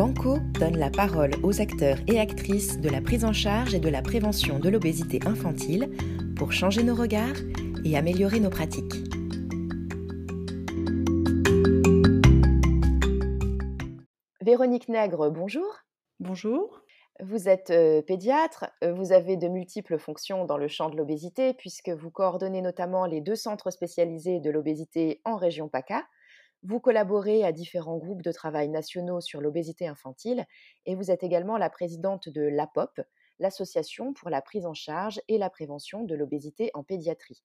Banco donne la parole aux acteurs et actrices de la prise en charge et de la prévention de l'obésité infantile pour changer nos regards et améliorer nos pratiques. Véronique Nègre, bonjour. Bonjour. Vous êtes euh, pédiatre, euh, vous avez de multiples fonctions dans le champ de l'obésité puisque vous coordonnez notamment les deux centres spécialisés de l'obésité en région PACA, vous collaborez à différents groupes de travail nationaux sur l'obésité infantile et vous êtes également la présidente de l'APOP, l'Association pour la prise en charge et la prévention de l'obésité en pédiatrie.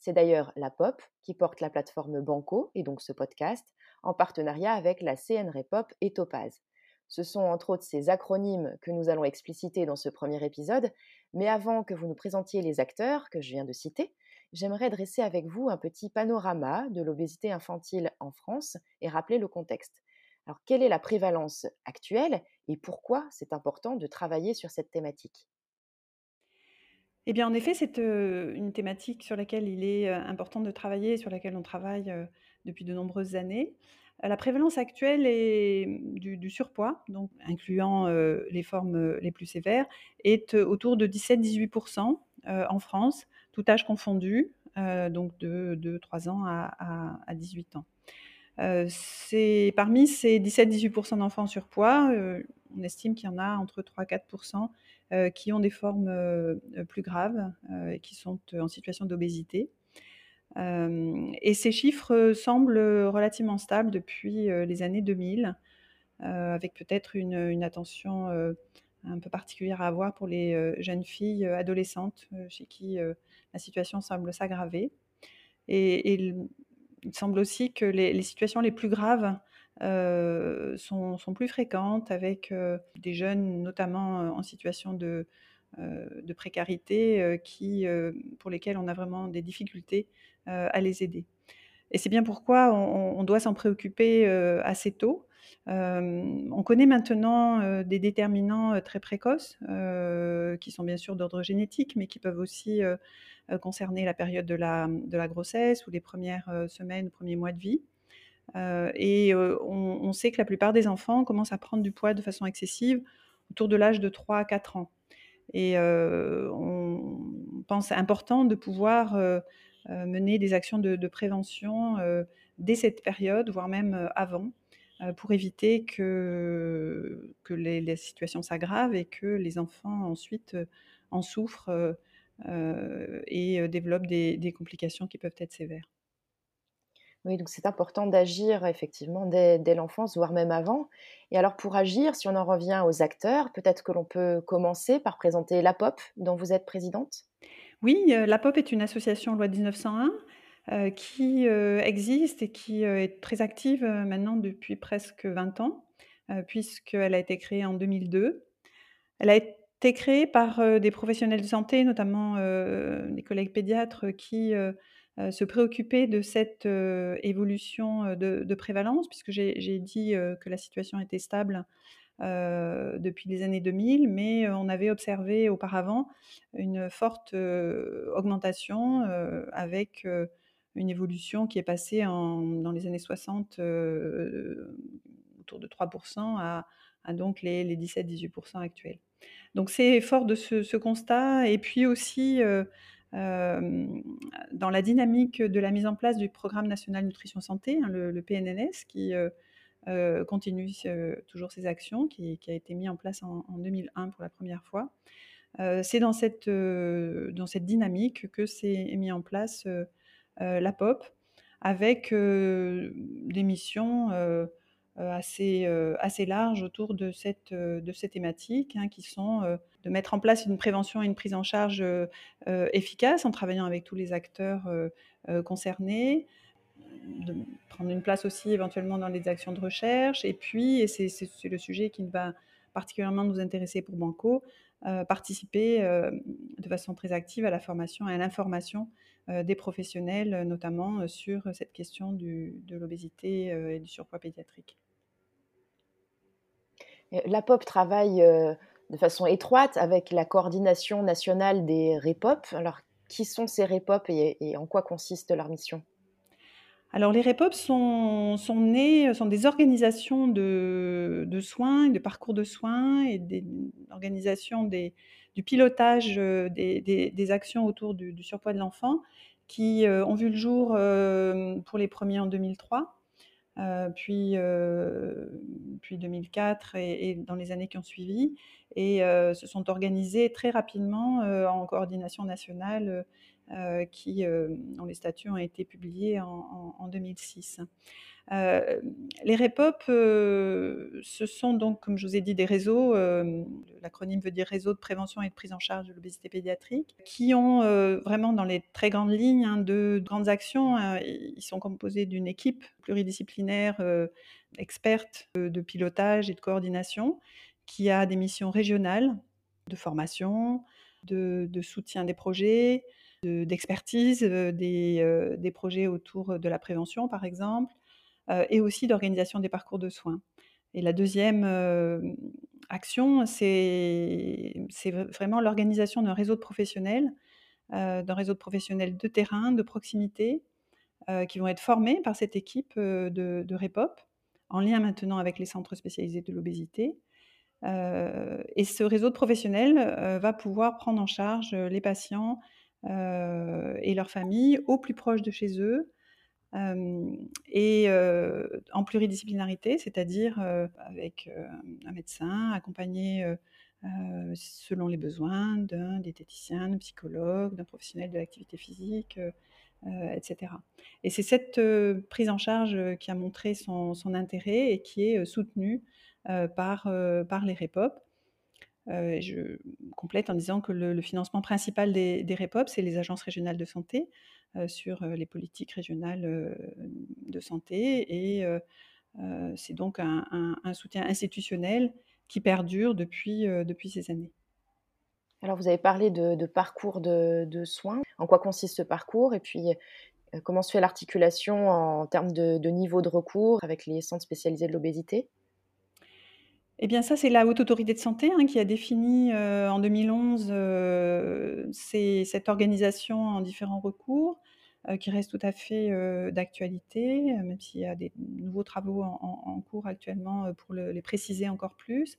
C'est d'ailleurs l'APOP qui porte la plateforme Banco et donc ce podcast en partenariat avec la CNREPOP et Topaz. Ce sont entre autres ces acronymes que nous allons expliciter dans ce premier épisode, mais avant que vous nous présentiez les acteurs que je viens de citer, j'aimerais dresser avec vous un petit panorama de l'obésité infantile en France et rappeler le contexte. Alors, quelle est la prévalence actuelle et pourquoi c'est important de travailler sur cette thématique? Eh bien, en effet, c'est une thématique sur laquelle il est important de travailler, sur laquelle on travaille depuis de nombreuses années. La prévalence actuelle est du, du surpoids, donc incluant les formes les plus sévères, est autour de 17-18% en France, tout âge confondu, euh, donc de, 3 ans à, 18 ans. Euh, c'est parmi ces 17-18% d'enfants surpoids, euh, on estime qu'il y en a entre 3-4% qui ont des formes plus graves et qui sont en situation d'obésité. et ces chiffres semblent relativement stables depuis les années 2000, avec peut-être une, attention un peu particulière à avoir pour les jeunes filles adolescentes chez qui la situation semble s'aggraver. Et, il, semble aussi que les, situations les plus graves sont, plus fréquentes avec des jeunes, notamment en situation de, précarité, pour lesquels on a vraiment des difficultés à les aider. Et c'est bien pourquoi on doit s'en préoccuper assez tôt on connaît maintenant des déterminants très précoces, qui sont bien sûr d'ordre génétique, mais qui peuvent aussi concerner la période de la, grossesse ou les premières semaines, premiers mois de vie. et on, sait que la plupart des enfants commencent à prendre du poids de façon excessive autour de l'âge de 3 à 4 ans. Et on pense important de pouvoir mener des actions de, prévention dès cette période, voire même avant, euh, pour éviter que, que les, situations s'aggravent et que les enfants ensuite euh, en souffrent euh, et développent des, complications qui peuvent être sévères. Oui, donc c'est important d'agir effectivement dès, dès l'enfance, voire même avant. Et alors pour agir, si on en revient aux acteurs, peut-être que l'on peut commencer par présenter la POP dont vous êtes présidente? Oui, la POP est une association loi 1901 euh, qui euh, existe et qui euh, est très active maintenant depuis presque 20 ans, puisqu'elle a été créée en 2002. Elle a été créée par des professionnels de santé, notamment des collègues pédiatres qui se préoccupaient de cette évolution de, prévalence, puisque j'ai dit que la situation était stable depuis les années 2000, mais on avait observé auparavant une forte augmentation avec une évolution qui est passée dans les années 60 euh, autour de 3% à, donc les, 17-18% actuels. Donc c'est fort de ce, constat et puis aussi euh, euh, dans la dynamique de la mise en place du programme national nutrition santé, hein, le, PNNS, qui continue toujours ses actions, qui, a été mis en place en, 2001 pour la première fois. c'est dans cette, dans cette dynamique que s'est mis en place euh, la pop, avec euh, des missions euh, assez, assez larges autour de cette, de ces thématiques, hein, qui sont de mettre en place une prévention et une prise en charge efficace en travaillant avec tous les acteurs concernés, de prendre une place aussi éventuellement dans les actions de recherche, et puis, et c'est le sujet qui va particulièrement nous intéresser pour Banco, participer de façon très active à la formation et à l'information euh, des professionnels, euh, notamment euh, sur cette question de l'obésité et du surpoids pédiatrique. La POP travaille de façon étroite avec la coordination nationale des REPOP. Alors, qui sont ces REPOP et, en quoi consiste leur mission? Alors les REPOP sont sont des organisations de soins, de parcours de soins et des organisations du pilotage, heu, des actions autour du surpoids de l'enfant qui, heu, ont vu le jour, pour les premiers en 2003, heu, puis, heu, puis 2004 et dans les années qui ont suivi. Et se sont organisés très rapidement, en coordination nationale, qui, heu, dont les statuts ont été publiés en en en 2006. Heu, les REPOP, heu, ce sont donc, comme je vous ai dit, des réseaux, l'acronyme veut dire Réseau de prévention et de prise en charge de l'obésité pédiatrique, qui ont, vraiment dans les très grandes lignes, hein, de grandes actions, hein. Ils sont composés d'une équipe pluridisciplinaire, experte, de pilotage et de coordination, qui a des missions régionales de formation, de soutien des projets, d'expertise, heu, des, heu, des projets autour de la prévention, par exemple, et aussi d'organisation des parcours de soins. Et la 2e, hem, action, c'est vraiment l'organisation d'un réseau de professionnels, d'un réseau de professionnels de terrain, de proximité, qui vont être formés par cette équipe, de de REPOP, en lien maintenant avec les centres spécialisés de l'obésité. Et ce réseau de professionnels, va pouvoir prendre en charge, les patients, et leurs familles au plus proche de chez eux, hem, et heu, en pluridisciplinarité, c'est-à-dire, avec, un médecin accompagné, selon les besoins d'un diététicien, d'un psychologue, d'un professionnel de l'activité physique, heu, et c'est cette, prise en charge, qui a montré son intérêt et qui est, soutenue, par, par les REPOP. Et je complète en disant que le financement principal des des REPOP, c'est les agences régionales de santé, heu, sur, heu, les politiques régionales, de santé et c'est donc un soutien institutionnel qui perdure depuis, depuis ces années. Alors vous avez parlé de parcours de soins. En quoi consiste ce parcours? Et puis, comment se fait l'articulation en termes de de niveau de recours avec les centres spécialisés de l'obésité? Eh bien ça, c'est la Haute Autorité de Santé, hein, qui a défini, heu, en 2011, heu, ces cette organisation en différents recours, heu, qui reste tout à fait, d'actualité, même s'il y a des nouveaux travaux en cours actuellement, pour le les préciser encore plus.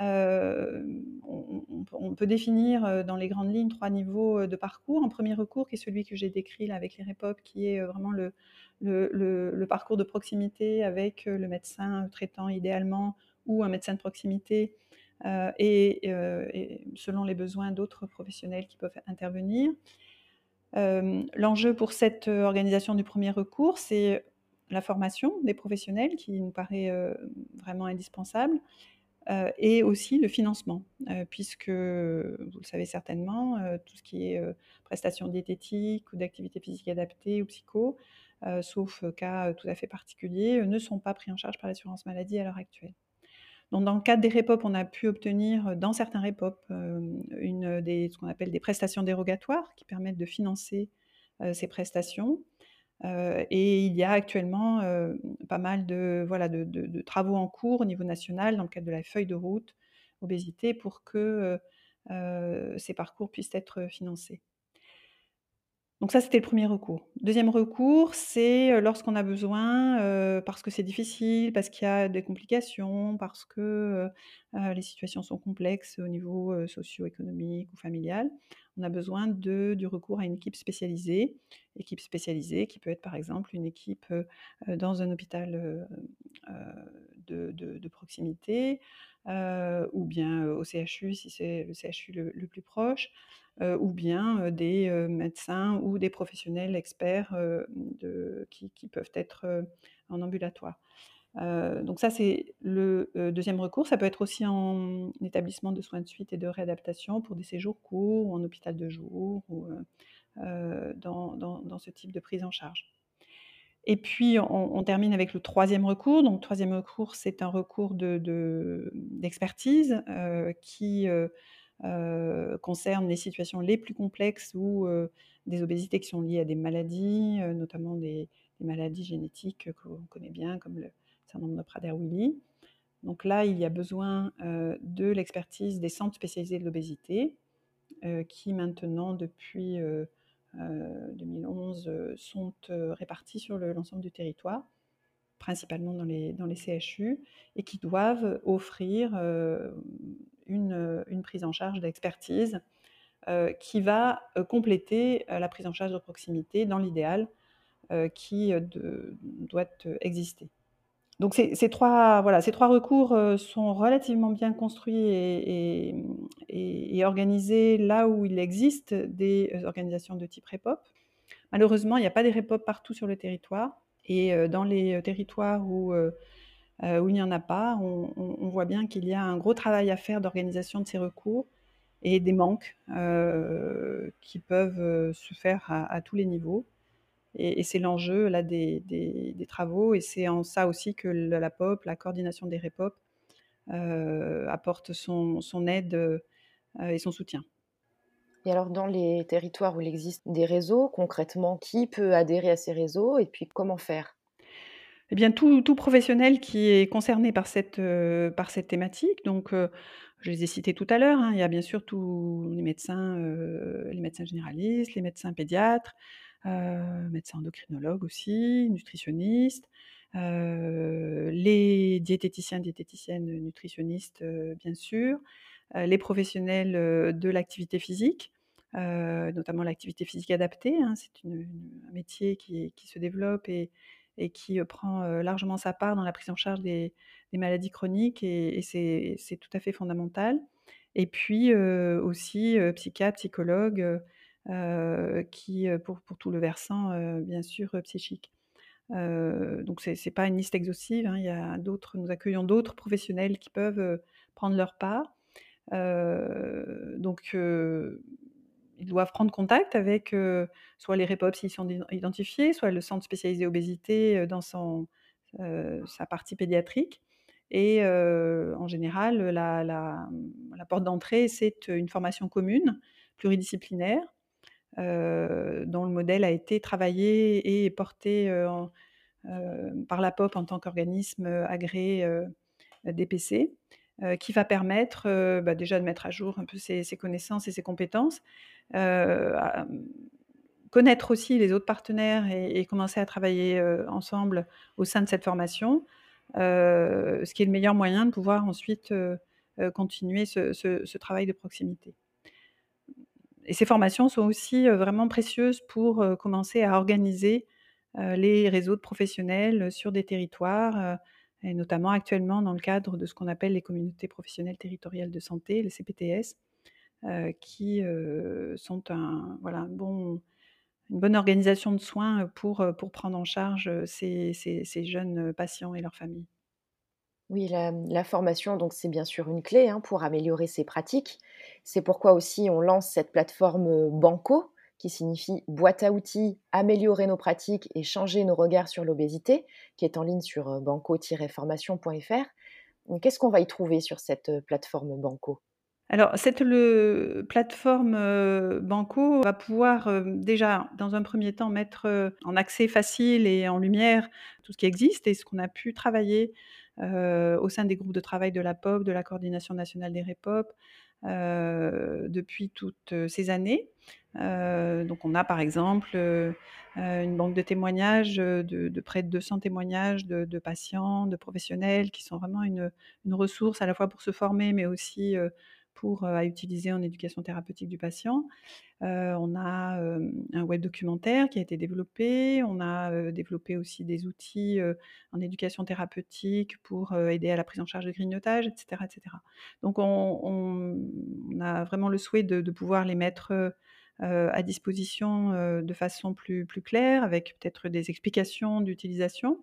On peut définir, dans les grandes lignes 3 niveaux, de parcours. Un 1er recours qui est celui que j'ai décrit avec les REPOP, qui est, vraiment le parcours de proximité avec, le médecin traitant idéalement ou un médecin de proximité, heu, et heu, et selon les besoins d'autres professionnels qui peuvent intervenir. Hem, l'enjeu pour cette, organisation du 1er recours, c'est la formation des professionnels qui nous paraît, vraiment indispensable, et aussi le financement. Puisque, vous le savez certainement, tout ce qui est, prestations diététiques ou d'activité physique adaptée ou psycho, sauf cas tout à fait particuliers, ne sont pas pris en charge par l'assurance maladie à l'heure actuelle. Dans le cadre des REPOP, on a pu obtenir dans certains REPOP, hem, une des ce qu'on appelle des prestations dérogatoires qui permettent de financer, ces prestations. Et il y a actuellement, pas mal de travaux en cours au niveau national dans le cadre de la feuille de route obésité pour que, ces parcours puissent être financés. Donc ça, c'était le 1er recours. 2e recours, c'est, heu, lorsqu'on a besoin, heu, parce que c'est difficile, parce qu'il y a des complications, parce que, heu, les situations sont complexes au niveau, socio-économique ou familial. On a besoin de du recours à une équipe spécialisée. Équipe spécialisée qui peut être par exemple une équipe, dans un hôpital, de proximité, ou bien, au CHU si c'est le CHU le plus proche, ou bien, heu, des, heu, médecins ou des professionnels experts, qui peuvent être, en ambulatoire. Donc ça, c'est le, 2e recours. Ça peut être aussi en établissement de soins de suite et de réadaptation pour des séjours courts ou en hôpital de jour ou, dans ce type de prise en charge. Et puis on termine avec le 3e recours. Donc 3e recours, c'est un recours de de d'expertise, qui, concerne les situations les plus complexes ou, heu, des obésités qui sont liées à des maladies, heu, notamment des maladies génétiques que l'on connaît bien comme le syndrome de Prader-Willi. Donc là, il y a besoin, de l'expertise des centres spécialisés de l'obésité, qui maintenant depuis, heu heu, 2011 sont répartis sur l'ensemble du territoire, principalement dans les, CHU, et qui doivent offrir une, une, prise en charge d'expertise qui va compléter la prise en charge de proximité dans l'idéal qui doit exister. Donc ces, trois, voilà, ces trois recours sont relativement bien construits et, et, organisés là où il existe des organisations de type REPOP. Malheureusement, il n'y a pas des REPOP partout sur le territoire. Et dans les territoires où, où il n'y en a pas, on, voit bien qu'il y a un gros travail à faire d'organisation de ces recours et des manques qui peuvent se faire à tous les niveaux. Et, c'est l'enjeu là des, des, travaux, et c'est en ça aussi que la POP, la coordination des REPOP, euh, apporte son, son aide euh, et son soutien. Et alors, dans les territoires où il existe des réseaux, concrètement, qui peut adhérer à ces réseaux et puis comment faire? Eh bien, tout, professionnel qui est concerné par cette, euh, par cette thématique. Donc, je les ai cités tout à l'heure. Hein, il y a bien sûr tous les médecins, les médecins généralistes, les médecins pédiatres, euh, médecin endocrinologue aussi, nutritionniste, euh, les diététiciens, diététiciennes, nutritionnistes, euh, bien sûr, les professionnels de l'activité physique, notamment l'activité physique adaptée. Hein, c'est un métier qui, se développe et, qui prend largement sa part dans la prise en charge des, maladies chroniques et, c'est tout à fait fondamental. Et puis aussi psychiatre, psychologue, euh, qui, euh, pour, tout le versant, euh, bien sûr, psychique. donc, ce n'est pas une liste exhaustive. Hein, y a d'autres, nous accueillons d'autres professionnels qui peuvent prendre leur part. Donc, ils doivent prendre contact avec soit les REPOP s'ils sont identifiés, soit le centre spécialisé obésité dans sa partie pédiatrique. Et en général, la, porte d'entrée, c'est une formation commune, pluridisciplinaire, dont le modèle a été travaillé et porté par la POP en tant qu'organisme agréé DPC, qui va permettre bah, déjà de mettre à jour un peu ses, connaissances et ses compétences, connaître aussi les autres partenaires et, commencer à travailler ensemble au sein de cette formation, ce qui est le meilleur moyen de pouvoir ensuite continuer ce, travail de proximité. Et ces formations sont aussi vraiment précieuses pour commencer à organiser les réseaux de professionnels sur des territoires, et notamment actuellement dans le cadre de ce qu'on appelle les communautés professionnelles territoriales de santé, les CPTS, qui sont un, voilà, bon, une bonne organisation de soins pour, pour prendre en charge ces, ces jeunes patients et leurs familles. Oui, la, formation, donc c'est bien sûr une clé hein, pour améliorer ses pratiques. C'est pourquoi aussi on lance cette plateforme Banco, qui signifie boîte à outils, améliorer nos pratiques et changer nos regards sur l'obésité, qui est en ligne sur banco-formation.fr. Qu'est-ce qu'on va y trouver sur cette plateforme Banco? Alors, cette plateforme Banco va pouvoir déjà, dans un premier temps, mettre en accès facile et en lumière tout ce qui existe et ce qu'on a pu travailler euh, au sein des groupes de travail de la POP, de la Coordination nationale des REPOP, euh, depuis toutes ces années. Euh, donc on a par exemple une banque de témoignages de, près de 200 témoignages de, patients, de professionnels qui sont vraiment une, ressource à la fois pour se former mais aussi à utiliser en éducation thérapeutique du patient. on a un web documentaire qui a été développé. On a développé aussi des outils en éducation thérapeutique pour aider à la prise en charge de grignotage, etc. etc. Donc on, a vraiment le souhait de, pouvoir les mettre à disposition de façon plus claire, avec peut-être des explications d'utilisation.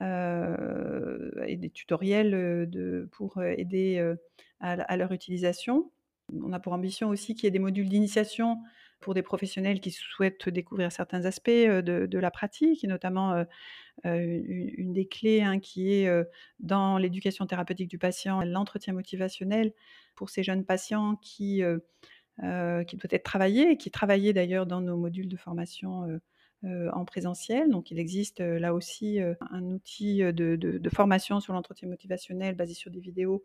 Et des tutoriels de, pour aider à, leur utilisation. On a pour ambition aussi qu'il y ait des modules d'initiation pour des professionnels qui souhaitent découvrir certains aspects de, la pratique, et notamment une des clés hein, qui est dans l'éducation thérapeutique du patient, l'entretien motivationnel pour ces jeunes patients qui, qui doit être travaillé, et qui est travaillé d'ailleurs dans nos modules de formation en présentiel. Donc il existe là aussi un outil de, de formation sur l'entretien motivationnel basé sur des vidéos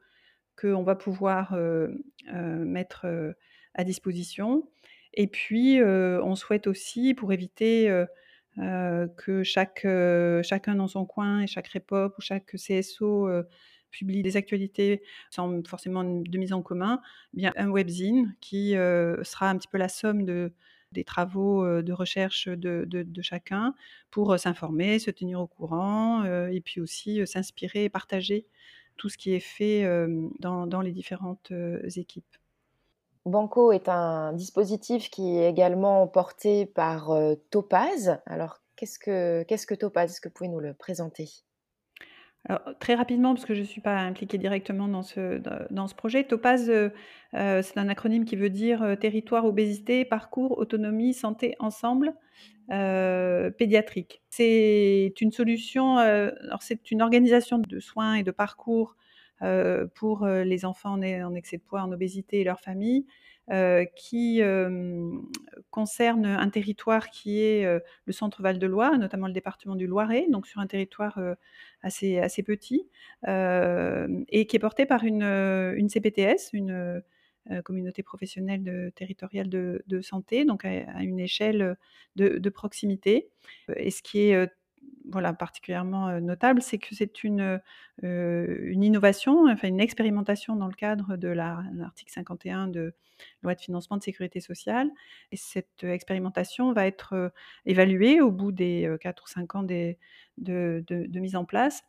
qu'on va pouvoir mettre à disposition. Et puis, on souhaite aussi, pour éviter que chaque, chacun dans son coin et chaque REPOP ou chaque CSO publie des actualités sans forcément de mise en commun, eh bien un webzine qui sera un petit peu la somme de, des travaux de recherche de, chacun pour s'informer, se tenir au courant et puis aussi s'inspirer et partager tout ce qui est fait dans, dans les différentes équipes. Banco est un dispositif qui est également porté par Topaz. Alors, qu'est-ce que, qu'est-ce que Topaz? Est-ce que vous pouvez nous le présenter? Très rapidement, parce que je ne suis pas impliquée directement dans ce, projet, Topaz, euh, euh, c'est un acronyme qui veut dire euh, territoire, obésité, parcours, autonomie, santé ensemble, pédiatrique. C'est une solution, c'est une organisation de soins et de parcours pour les enfants en, en, excès de poids, en obésité et leurs familles, euh, qui concerne un territoire qui est le centre Val-de-Loire, notamment le département du Loiret, donc sur un territoire assez, assez petit, et qui est porté par une, une CPTS, une communauté professionnelle territoriale de, de, santé, donc à, une échelle de, de, proximité. Et ce qui est voilà, particulièrement notable, c'est que c'est une, innovation, enfin une expérimentation dans le cadre de l'article 51 de loi de financement de sécurité sociale. Et cette expérimentation va être évaluée au bout des 4 ou 5 ans de, mise en place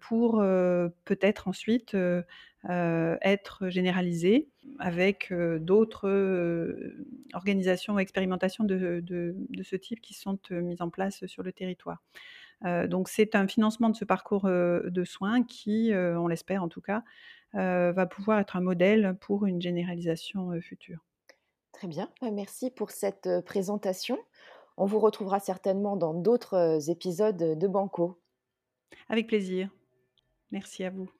pour peut-être ensuite être généralisée avec d'autres organisations ou expérimentations de, de, ce type qui sont mises en place sur le territoire. donc c'est un financement de ce parcours de soins qui, on l'espère en tout cas, va pouvoir être un modèle pour une généralisation future. Très bien, bah, merci pour cette présentation. On vous retrouvera certainement dans d'autres épisodes de Banco. Avec plaisir. Merci à vous.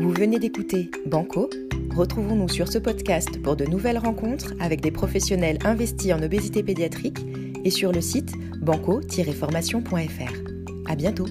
Vous venez d'écouter Banco. Retrouvons-nous sur ce podcast pour de nouvelles rencontres avec des professionnels investis en obésité pédiatrique et sur le site banco-formation.fr. À bientôt!